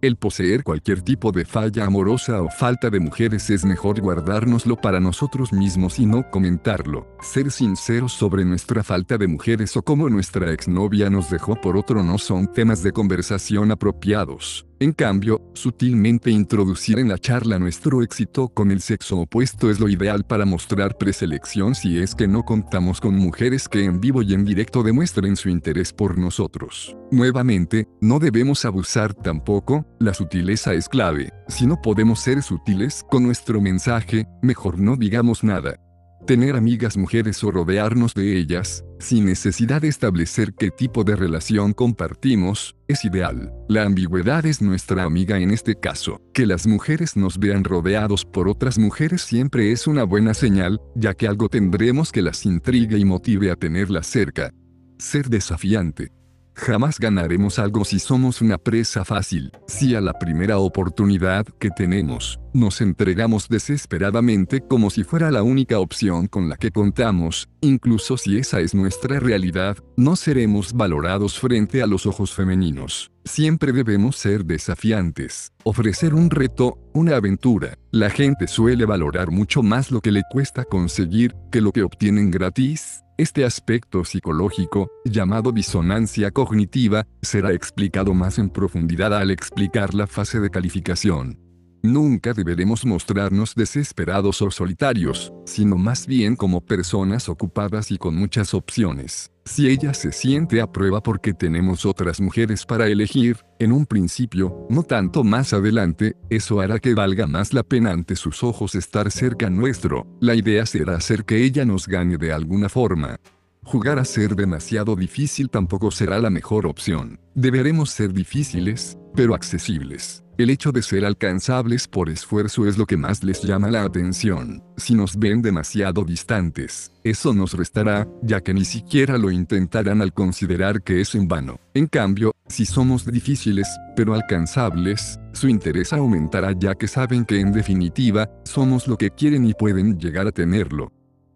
El poseer cualquier tipo de falla amorosa o falta de mujeres es mejor guardárnoslo para nosotros mismos y no comentarlo. Ser sinceros sobre nuestra falta de mujeres o cómo nuestra exnovia nos dejó por otro no son temas de conversación apropiados. En cambio, sutilmente introducir en la charla nuestro éxito con el sexo opuesto es lo ideal para mostrar preselección si es que no contamos con mujeres que en vivo y en directo demuestren su interés por nosotros. Nuevamente, no debemos abusar tampoco, la sutileza es clave. Si no podemos ser sutiles con nuestro mensaje, mejor no digamos nada. Tener amigas mujeres o rodearnos de ellas, sin necesidad de establecer qué tipo de relación compartimos, es ideal. La ambigüedad es nuestra amiga en este caso. Que las mujeres nos vean rodeados por otras mujeres siempre es una buena señal, ya que algo tendremos que las intrigue y motive a tenerlas cerca. Ser desafiante. Jamás ganaremos algo si somos una presa fácil, si a la primera oportunidad que tenemos, nos entregamos desesperadamente como si fuera la única opción con la que contamos, incluso si esa es nuestra realidad, no seremos valorados frente a los ojos femeninos. Siempre debemos ser desafiantes, ofrecer un reto, una aventura. La gente suele valorar mucho más lo que le cuesta conseguir que lo que obtienen gratis. Este aspecto psicológico, llamado disonancia cognitiva, será explicado más en profundidad al explicar la fase de calificación. Nunca deberemos mostrarnos desesperados o solitarios, sino más bien como personas ocupadas y con muchas opciones. Si ella se siente a prueba porque tenemos otras mujeres para elegir, en un principio, no tanto más adelante, eso hará que valga más la pena ante sus ojos estar cerca nuestro. La idea será hacer que ella nos gane de alguna forma. Jugar a ser demasiado difícil tampoco será la mejor opción. Deberemos ser difíciles, pero accesibles. El hecho de ser alcanzables por esfuerzo es lo que más les llama la atención. Si nos ven demasiado distantes, eso nos restará, ya que ni siquiera lo intentarán al considerar que es en vano. En cambio, si somos difíciles, pero alcanzables, su interés aumentará ya que saben que en definitiva, somos lo que quieren y pueden llegar a tenerlo.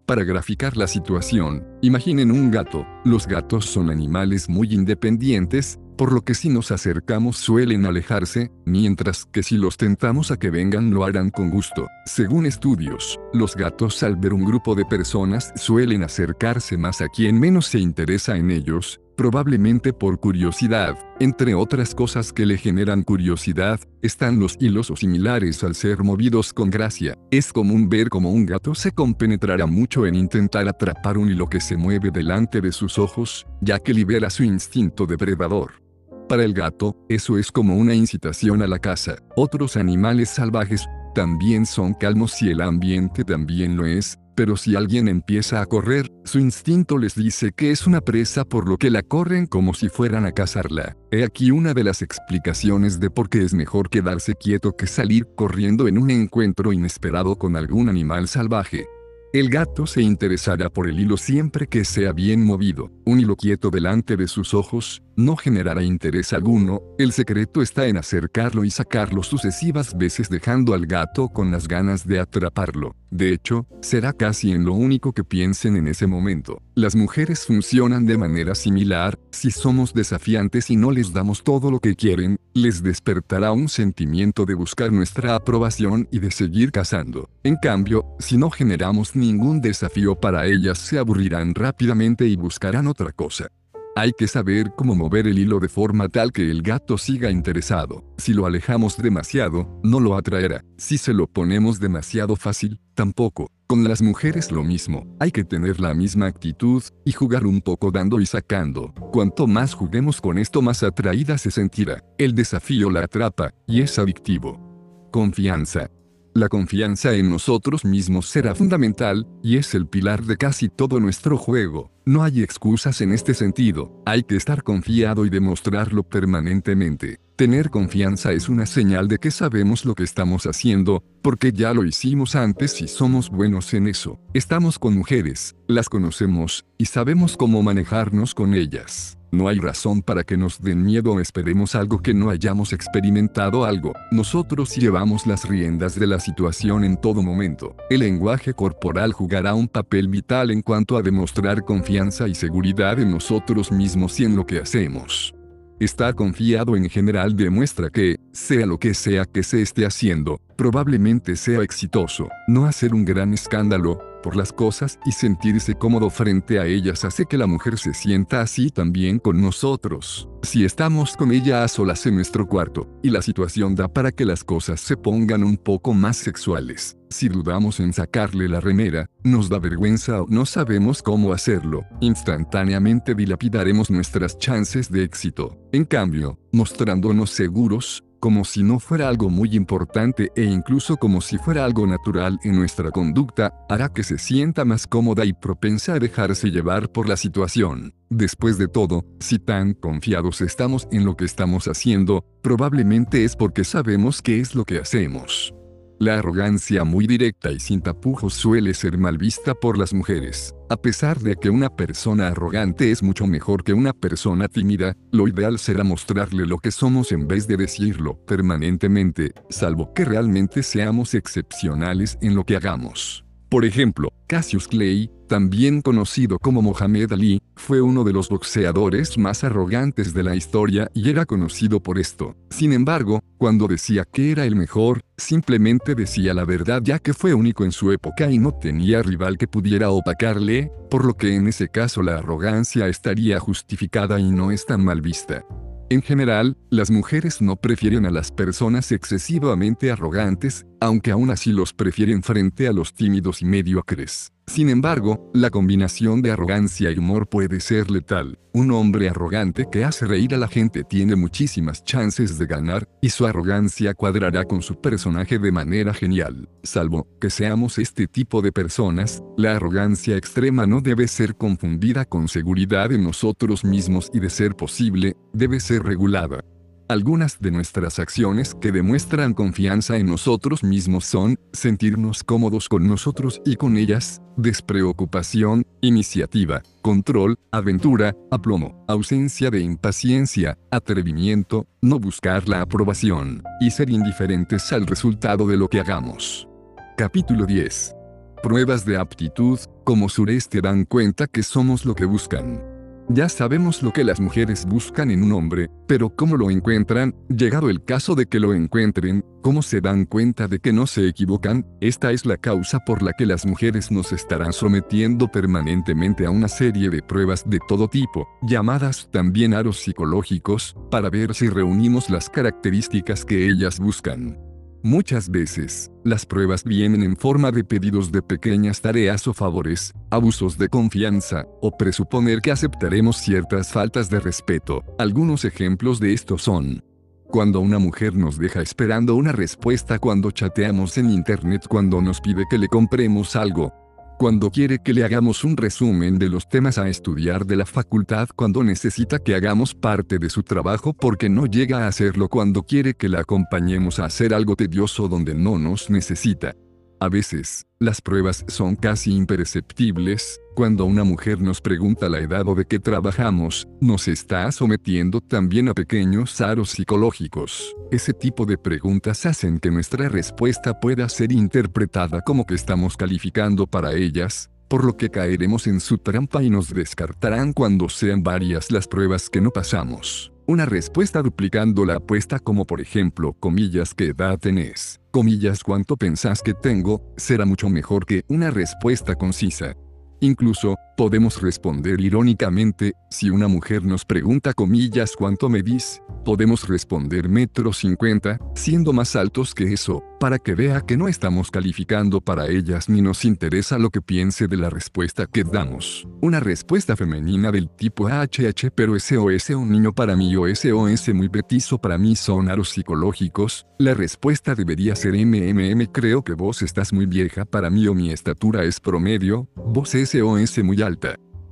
Para graficar la situación, imaginen un gato. Los gatos son animales muy independientes, por lo que si nos acercamos suelen alejarse, mientras que si los tentamos a que vengan lo harán con gusto. Según estudios, los gatos al ver un grupo de personas suelen acercarse más a quien menos se interesa en ellos, probablemente por curiosidad. Entre otras cosas que le generan curiosidad, están los hilos o similares al ser movidos con gracia. Es común ver como un gato se compenetrará mucho en intentar atrapar un hilo que se mueve delante de sus ojos, ya que libera su instinto depredador. Para el gato, eso es como una incitación a la caza. Otros animales salvajes también son calmos y el ambiente también lo es, pero si alguien empieza a correr, su instinto les dice que es una presa por lo que la corren como si fueran a cazarla. He aquí una de las explicaciones de por qué es mejor quedarse quieto que salir corriendo en un encuentro inesperado con algún animal salvaje. El gato se interesará por el hilo siempre que sea bien movido. Un hilo quieto delante de sus ojos no generará interés alguno, el secreto está en acercarlo y sacarlo sucesivas veces dejando al gato con las ganas de atraparlo. De hecho, será casi en lo único que piensen en ese momento. Las mujeres funcionan de manera similar, si somos desafiantes y no les damos todo lo que quieren, les despertará un sentimiento de buscar nuestra aprobación y de seguir cazando. En cambio, si no generamos ningún desafío para ellas se aburrirán rápidamente y buscarán otra cosa. Hay que saber cómo mover el hilo de forma tal que el gato siga interesado. Si lo alejamos demasiado, no lo atraerá. Si se lo ponemos demasiado fácil, tampoco. Con las mujeres lo mismo, hay que tener la misma actitud, y jugar un poco dando y sacando. Cuanto más juguemos con esto más atraída se sentirá. El desafío la atrapa, y es adictivo. Confianza. La confianza en nosotros mismos será fundamental, y es el pilar de casi todo nuestro juego. No hay excusas en este sentido, hay que estar confiado y demostrarlo permanentemente. Tener confianza es una señal de que sabemos lo que estamos haciendo, porque ya lo hicimos antes y somos buenos en eso. Estamos con mujeres, las conocemos, y sabemos cómo manejarnos con ellas. No hay razón para que nos den miedo o esperemos algo que no hayamos experimentado algo. Nosotros llevamos las riendas de la situación en todo momento. El lenguaje corporal jugará un papel vital en cuanto a demostrar confianza y seguridad en nosotros mismos y en lo que hacemos. Estar confiado en general demuestra que, sea lo que sea que se esté haciendo, probablemente sea exitoso. No hacer un gran escándalo, por las cosas y sentirse cómodo frente a ellas hace que la mujer se sienta así también con nosotros. Si estamos con ella a solas en nuestro cuarto, y la situación da para que las cosas se pongan un poco más sexuales, si dudamos en sacarle la remera, nos da vergüenza o no sabemos cómo hacerlo, instantáneamente dilapidaremos nuestras chances de éxito. En cambio, mostrándonos seguros, como si no fuera algo muy importante e incluso como si fuera algo natural en nuestra conducta, hará que se sienta más cómoda y propensa a dejarse llevar por la situación. Después de todo, si tan confiados estamos en lo que estamos haciendo, probablemente es porque sabemos qué es lo que hacemos. La arrogancia muy directa y sin tapujos suele ser mal vista por las mujeres. A pesar de que una persona arrogante es mucho mejor que una persona tímida, lo ideal será mostrarle lo que somos en vez de decirlo permanentemente, salvo que realmente seamos excepcionales en lo que hagamos. Por ejemplo, Cassius Clay, también conocido como Mohamed Ali, fue uno de los boxeadores más arrogantes de la historia y era conocido por esto. Sin embargo, cuando decía que era el mejor, simplemente decía la verdad ya que fue único en su época y no tenía rival que pudiera opacarle, por lo que en ese caso la arrogancia estaría justificada y no es tan mal vista. En general, las mujeres no prefieren a las personas excesivamente arrogantes, aunque aún así los prefieren frente a los tímidos y mediocres. Sin embargo, la combinación de arrogancia y humor puede ser letal. Un hombre arrogante que hace reír a la gente tiene muchísimas chances de ganar, y su arrogancia cuadrará con su personaje de manera genial. Salvo que seamos este tipo de personas, la arrogancia extrema no debe ser confundida con seguridad en nosotros mismos y de ser posible, debe ser regulada. Algunas de nuestras acciones que demuestran confianza en nosotros mismos son, sentirnos cómodos con nosotros y con ellas, despreocupación, iniciativa, control, aventura, aplomo, ausencia de impaciencia, atrevimiento, no buscar la aprobación, y ser indiferentes al resultado de lo que hagamos. Capítulo 10. Pruebas de aptitud, como sureste dan cuenta que somos lo que buscan. Ya sabemos lo que las mujeres buscan en un hombre, pero ¿cómo lo encuentran? Llegado el caso de que lo encuentren, ¿cómo se dan cuenta de que no se equivocan? Esta es la causa por la que las mujeres nos estarán sometiendo permanentemente a una serie de pruebas de todo tipo, llamadas también aros psicológicos, para ver si reunimos las características que ellas buscan. Muchas veces, las pruebas vienen en forma de pedidos de pequeñas tareas o favores, abusos de confianza, o presuponer que aceptaremos ciertas faltas de respeto. Algunos ejemplos de esto son, cuando una mujer nos deja esperando una respuesta cuando chateamos en internet cuando nos pide que le compremos algo, cuando quiere que le hagamos un resumen de los temas a estudiar de la facultad cuando necesita que hagamos parte de su trabajo porque no llega a hacerlo cuando quiere que la acompañemos a hacer algo tedioso donde no nos necesita. A veces, las pruebas son casi imperceptibles, cuando una mujer nos pregunta la edad o de qué trabajamos, nos está sometiendo también a pequeños aros psicológicos. Ese tipo de preguntas hacen que nuestra respuesta pueda ser interpretada como que estamos calificando para ellas, por lo que caeremos en su trampa y nos descartarán cuando sean varias las pruebas que no pasamos. Una respuesta duplicando la apuesta como por ejemplo, comillas, ¿qué edad tenés? Comillas, ¿cuánto pensás que tengo? Será mucho mejor que una respuesta concisa. Incluso, podemos responder irónicamente, si una mujer nos pregunta comillas cuánto medís, podemos responder metro cincuenta, siendo más altos que eso, para que vea que no estamos calificando para ellas ni nos interesa lo que piense de la respuesta que damos. Una respuesta femenina del tipo HH pero SOS un niño para mí o SOS muy petizo para mí son aros psicológicos, la respuesta debería ser MMM creo que vos estás muy vieja para mí o mi estatura es promedio, vos SOS muy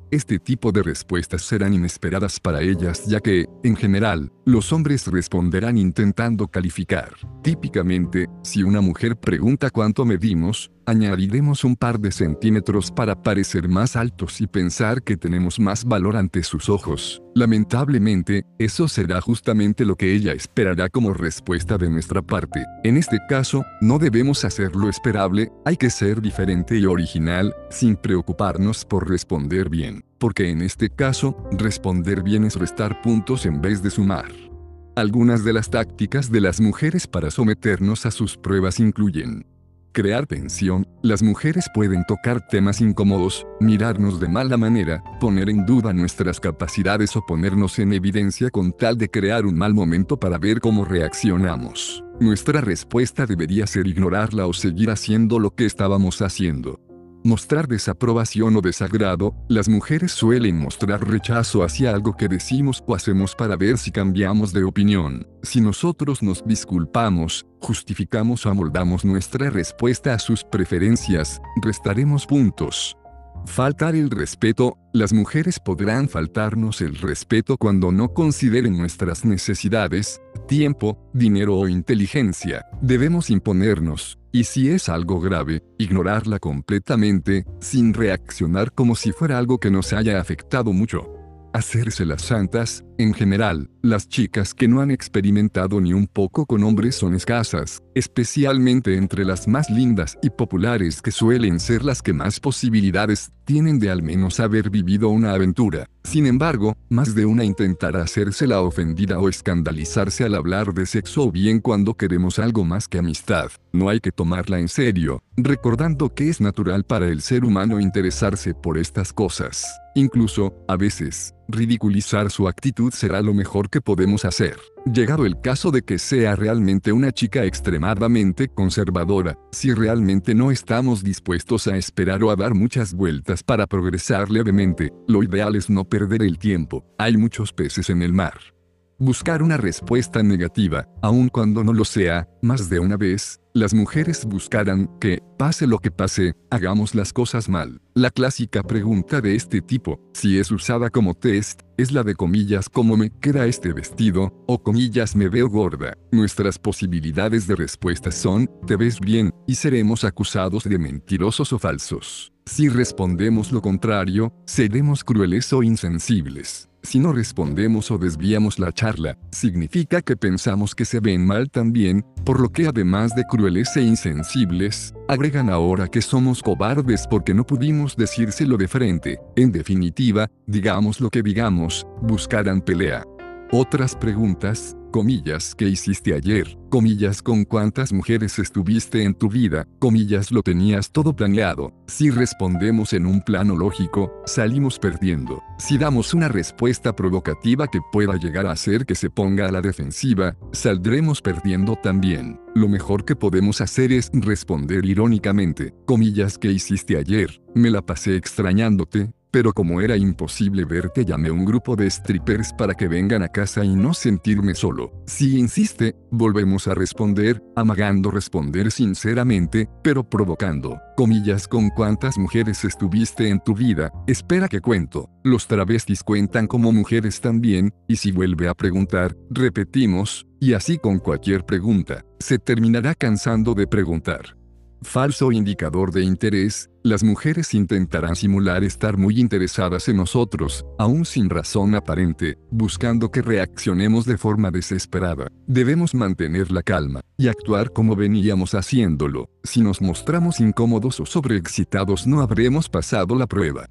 Este tipo de respuestas serán inesperadas para ellas ya que, en general, los hombres responderán intentando calificar. Típicamente, si una mujer pregunta cuánto medimos, añadiremos un par de centímetros para parecer más altos y pensar que tenemos más valor ante sus ojos. Lamentablemente, eso será justamente lo que ella esperará como respuesta de nuestra parte. En este caso, no debemos hacer lo esperable, hay que ser diferente y original, sin preocuparnos por responder bien, porque en este caso, responder bien es restar puntos en vez de sumar. Algunas de las tácticas de las mujeres para someternos a sus pruebas incluyen crear tensión, las mujeres pueden tocar temas incómodos, mirarnos de mala manera, poner en duda nuestras capacidades o ponernos en evidencia con tal de crear un mal momento para ver cómo reaccionamos. Nuestra respuesta debería ser ignorarla o seguir haciendo lo que estábamos haciendo mostrar desaprobación o desagrado, las mujeres suelen mostrar rechazo hacia algo que decimos o hacemos para ver si cambiamos de opinión. Si nosotros nos disculpamos, justificamos o amoldamos nuestra respuesta a sus preferencias, restaremos puntos. Faltar el respeto, las mujeres podrán faltarnos el respeto cuando no consideren nuestras necesidades, tiempo, dinero o inteligencia. Debemos imponernos, y si es algo grave, ignorarla completamente, sin reaccionar como si fuera algo que nos haya afectado mucho hacerse las santas, en general, las chicas que no han experimentado ni un poco con hombres son escasas, especialmente entre las más lindas y populares que suelen ser las que más posibilidades tienen de al menos haber vivido una aventura. Sin embargo, más de una intentará hacerse la ofendida o escandalizarse al hablar de sexo o bien cuando queremos algo más que amistad. No hay que tomarla en serio, recordando que es natural para el ser humano interesarse por estas cosas. Incluso, a veces, ridiculizar su actitud será lo mejor que podemos hacer. Llegado el caso de que sea realmente una chica extremadamente conservadora, si realmente no estamos dispuestos a esperar o a dar muchas vueltas para progresar levemente, lo ideal es no perder el tiempo. Hay muchos peces en el mar. Buscar una respuesta negativa, aun cuando no lo sea, más de una vez, las mujeres buscarán que, pase lo que pase, hagamos las cosas mal. La clásica pregunta de este tipo, si es usada como test, es la de comillas ¿cómo me queda este vestido? o comillas me veo gorda. Nuestras posibilidades de respuesta son, te ves bien, y seremos acusados de mentirosos o falsos. Si respondemos lo contrario, seremos crueles o insensibles. Si no respondemos o desviamos la charla, significa que pensamos que se ven mal también, por lo que además de crueles e insensibles, agregan ahora que somos cobardes porque no pudimos decírselo de frente. En definitiva, digamos lo que digamos, buscarán pelea. Otras preguntas, comillas, ¿qué hiciste ayer? Comillas, ¿con cuántas mujeres estuviste en tu vida? Comillas, lo tenías todo planeado. Si respondemos en un plano lógico, salimos perdiendo. Si damos una respuesta provocativa que pueda llegar a hacer que se ponga a la defensiva, saldremos perdiendo también. Lo mejor que podemos hacer es responder irónicamente, comillas, ¿qué hiciste ayer? Me la pasé extrañándote, pero como era imposible verte llamé a un grupo de strippers para que vengan a casa y no sentirme solo. Si insiste, volvemos a responder, amagando responder sinceramente, pero provocando. Comillas con cuántas mujeres estuviste en tu vida, espera que cuento. Los travestis cuentan como mujeres también, y si vuelve a preguntar, repetimos, y así con cualquier pregunta, se terminará cansando de preguntar. Falso indicador de interés, las mujeres intentarán simular estar muy interesadas en nosotros, aún sin razón aparente, buscando que reaccionemos de forma desesperada. Debemos mantener la calma, y actuar como veníamos haciéndolo. Si nos mostramos incómodos o sobreexcitados no habremos pasado la prueba.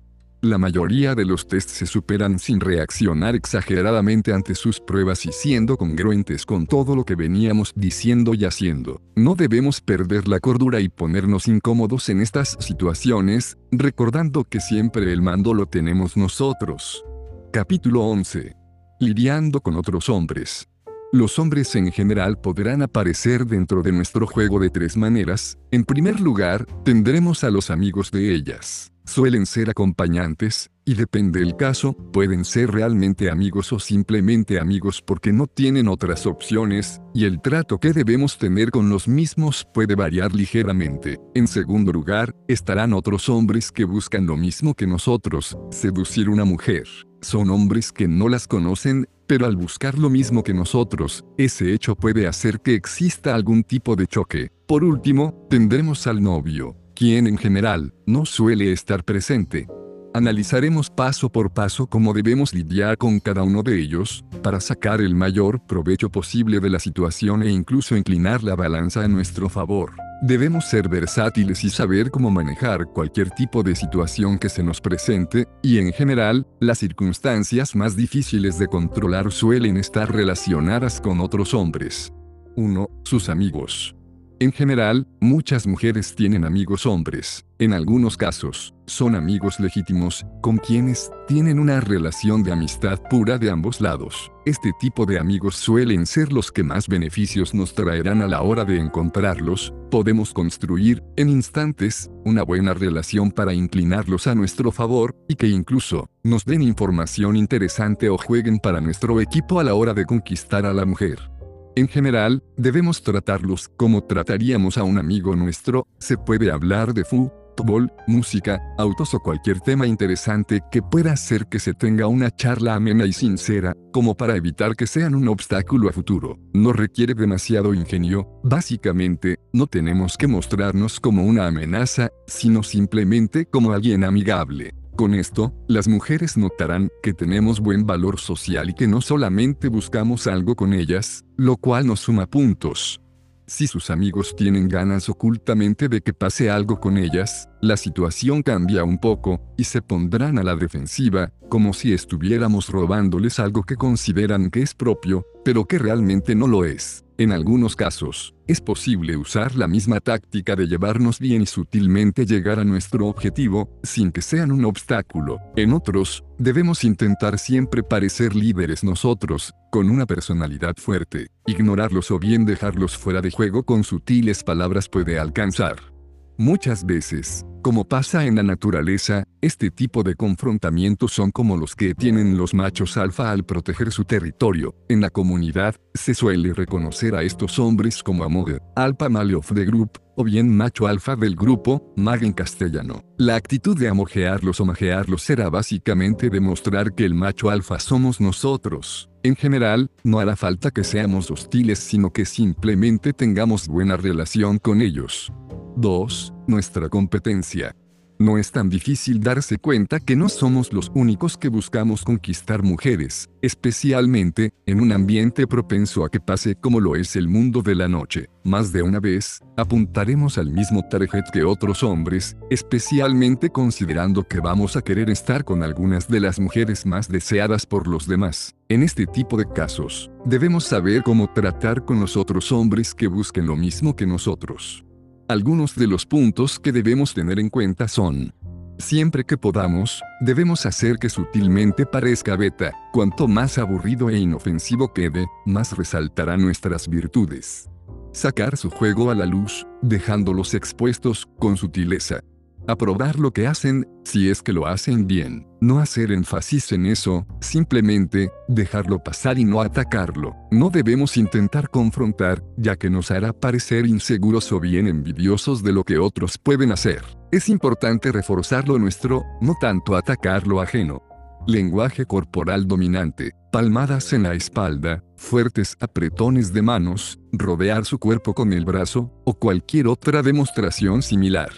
La mayoría de los tests se superan sin reaccionar exageradamente ante sus pruebas y siendo congruentes con todo lo que veníamos diciendo y haciendo. No debemos perder la cordura y ponernos incómodos en estas situaciones, recordando que siempre el mando lo tenemos nosotros. Capítulo 11. Lidiando con otros hombres. Los hombres en general podrán aparecer dentro de nuestro juego de tres maneras. En primer lugar, tendremos a los amigos de ellas. Suelen ser acompañantes, y depende el caso, pueden ser realmente amigos o simplemente amigos porque no tienen otras opciones, y el trato que debemos tener con los mismos puede variar ligeramente. En segundo lugar, estarán otros hombres que buscan lo mismo que nosotros, seducir una mujer. Son hombres que no las conocen, pero al buscar lo mismo que nosotros, ese hecho puede hacer que exista algún tipo de choque. Por último, tendremos al novio, quien en general no suele estar presente. Analizaremos paso por paso cómo debemos lidiar con cada uno de ellos, para sacar el mayor provecho posible de la situación e incluso inclinar la balanza a nuestro favor. Debemos ser versátiles y saber cómo manejar cualquier tipo de situación que se nos presente, y en general, las circunstancias más difíciles de controlar suelen estar relacionadas con otros hombres. 1. Sus amigos. En general, muchas mujeres tienen amigos hombres. En algunos casos, son amigos legítimos, con quienes tienen una relación de amistad pura de ambos lados. Este tipo de amigos suelen ser los que más beneficios nos traerán a la hora de encontrarlos. Podemos construir, en instantes, una buena relación para inclinarlos a nuestro favor, y que incluso, nos den información interesante o jueguen para nuestro equipo a la hora de conquistar a la mujer. En general, debemos tratarlos como trataríamos a un amigo nuestro, se puede hablar de fútbol, música, autos o cualquier tema interesante que pueda hacer que se tenga una charla amena y sincera, como para evitar que sean un obstáculo a futuro. No requiere demasiado ingenio, básicamente, no tenemos que mostrarnos como una amenaza, sino simplemente como alguien amigable. Con esto, las mujeres notarán que tenemos buen valor social y que no solamente buscamos algo con ellas, lo cual nos suma puntos. Si sus amigos tienen ganas ocultamente de que pase algo con ellas, la situación cambia un poco, y se pondrán a la defensiva, como si estuviéramos robándoles algo que consideran que es propio, pero que realmente no lo es. En algunos casos, es posible usar la misma táctica de llevarnos bien y sutilmente llegar a nuestro objetivo, sin que sean un obstáculo. En otros, debemos intentar siempre parecer líderes nosotros, con una personalidad fuerte. Ignorarlos o bien dejarlos fuera de juego con sutiles palabras puede alcanzar. Muchas veces, como pasa en la naturaleza, este tipo de confrontamientos son como los que tienen los machos alfa al proteger su territorio. En la comunidad, se suele reconocer a estos hombres como Amog, Alpha Male of the Group, o bien macho alfa del grupo, mag en castellano. La actitud de amojearlos o majearlos será básicamente demostrar que el macho alfa somos nosotros. En general, no hará falta que seamos hostiles sino que simplemente tengamos buena relación con ellos. 2. Nuestra competencia. no es tan difícil darse cuenta que no somos los únicos que buscamos conquistar mujeres, especialmente en un ambiente propenso a que pase como lo es el mundo de la noche. Más de una vez, apuntaremos al mismo target que otros hombres, especialmente considerando que vamos a querer estar con algunas de las mujeres más deseadas por los demás. En este tipo de casos, debemos saber cómo tratar con los otros hombres que busquen lo mismo que nosotros. Algunos de los puntos que debemos tener en cuenta son, Siempre que podamos, debemos hacer que sutilmente parezca beta, cuanto más aburrido e inofensivo quede, más resaltará nuestras virtudes. Sacar su juego a la luz, dejándolos expuestos, con sutileza. Aprobar lo que hacen, si es que lo hacen bien. No hacer énfasis en eso, simplemente, dejarlo pasar y no atacarlo. No debemos intentar confrontar, ya que nos hará parecer inseguros o bien envidiosos de lo que otros pueden hacer. Es importante reforzar lo nuestro, no tanto atacar lo ajeno. Lenguaje corporal dominante, palmadas en la espalda, fuertes apretones de manos, rodear su cuerpo con el brazo, o cualquier otra demostración similar.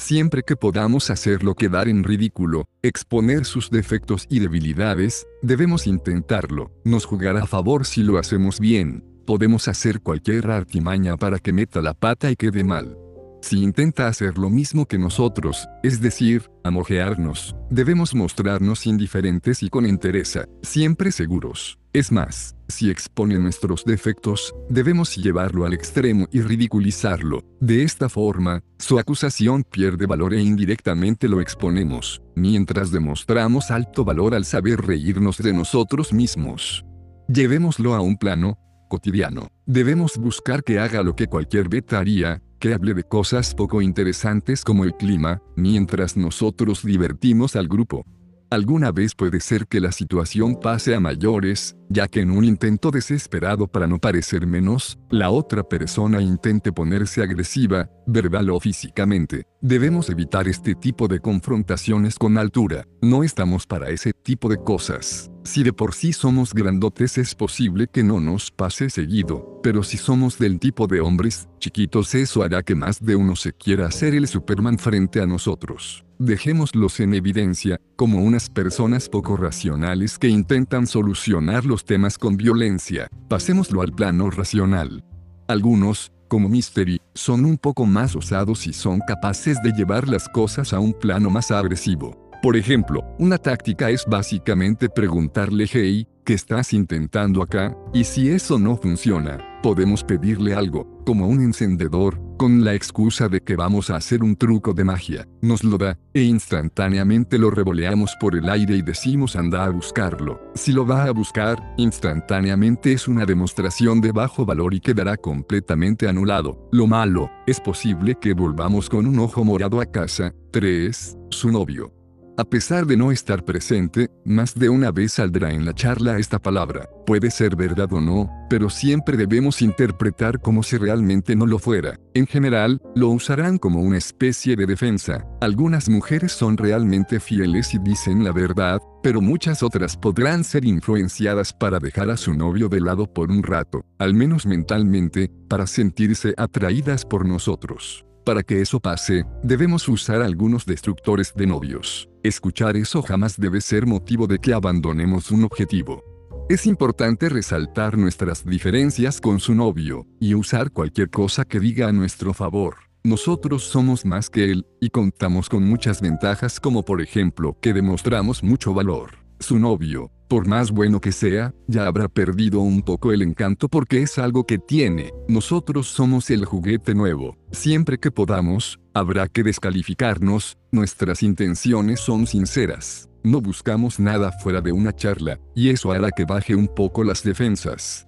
Siempre que podamos hacerlo quedar en ridículo, exponer sus defectos y debilidades, debemos intentarlo. Nos jugará a favor si lo hacemos bien. Podemos hacer cualquier artimaña para que meta la pata y quede mal. Si intenta hacer lo mismo que nosotros, es decir, amojearnos, debemos mostrarnos indiferentes y con entereza, siempre seguros. Es más, si expone nuestros defectos, debemos llevarlo al extremo y ridiculizarlo. De esta forma, su acusación pierde valor e indirectamente lo exponemos, mientras demostramos alto valor al saber reírnos de nosotros mismos. Llevémoslo a un plano cotidiano. Debemos buscar que haga lo que cualquier beta haría, que hable de cosas poco interesantes como el clima, mientras nosotros divertimos al grupo. Alguna vez puede ser que la situación pase a mayores, ya que en un intento desesperado para no parecer menos, la otra persona intente ponerse agresiva, verbal o físicamente. Debemos evitar este tipo de confrontaciones con altura. No estamos para ese tipo de cosas. Si de por sí somos grandotes es posible que no nos pase seguido, pero si somos del tipo de hombres chiquitos eso hará que más de uno se quiera hacer el Superman frente a nosotros. Dejémoslos en evidencia, como unas personas poco racionales que intentan solucionar los temas con violencia. Pasémoslo al plano racional. Algunos, como Mystery, son un poco más osados y son capaces de llevar las cosas a un plano más agresivo. Por ejemplo, una táctica es básicamente preguntarle hey, ¿qué estás intentando acá? Y si eso no funciona, podemos pedirle algo, como un encendedor, con la excusa de que vamos a hacer un truco de magia. Nos lo da, e instantáneamente lo revoleamos por el aire y decimos anda a buscarlo. Si lo va a buscar, instantáneamente es una demostración de bajo valor y quedará completamente anulado. Lo malo, es posible que volvamos con un ojo morado a casa. 3. Su novio. A pesar de no estar presente, más de una vez saldrá en la charla esta palabra. Puede ser verdad o no, pero siempre debemos interpretar como si realmente no lo fuera. En general, lo usarán como una especie de defensa. Algunas mujeres son realmente fieles y dicen la verdad, pero muchas otras podrán ser influenciadas para dejar a su novio de lado por un rato, al menos mentalmente, para sentirse atraídas por nosotros. Para que eso pase, debemos usar algunos destructores de novios. Escuchar eso jamás debe ser motivo de que abandonemos un objetivo. Es importante resaltar nuestras diferencias con su novio, y usar cualquier cosa que diga a nuestro favor. Nosotros somos más que él, y contamos con muchas ventajas como por ejemplo que demostramos mucho valor. Su novio, por más bueno que sea, ya habrá perdido un poco el encanto porque es algo que tiene. Nosotros somos el juguete nuevo. Siempre que podamos, habrá que descalificarnos, nuestras intenciones son sinceras. No buscamos nada fuera de una charla, y eso hará que baje un poco las defensas.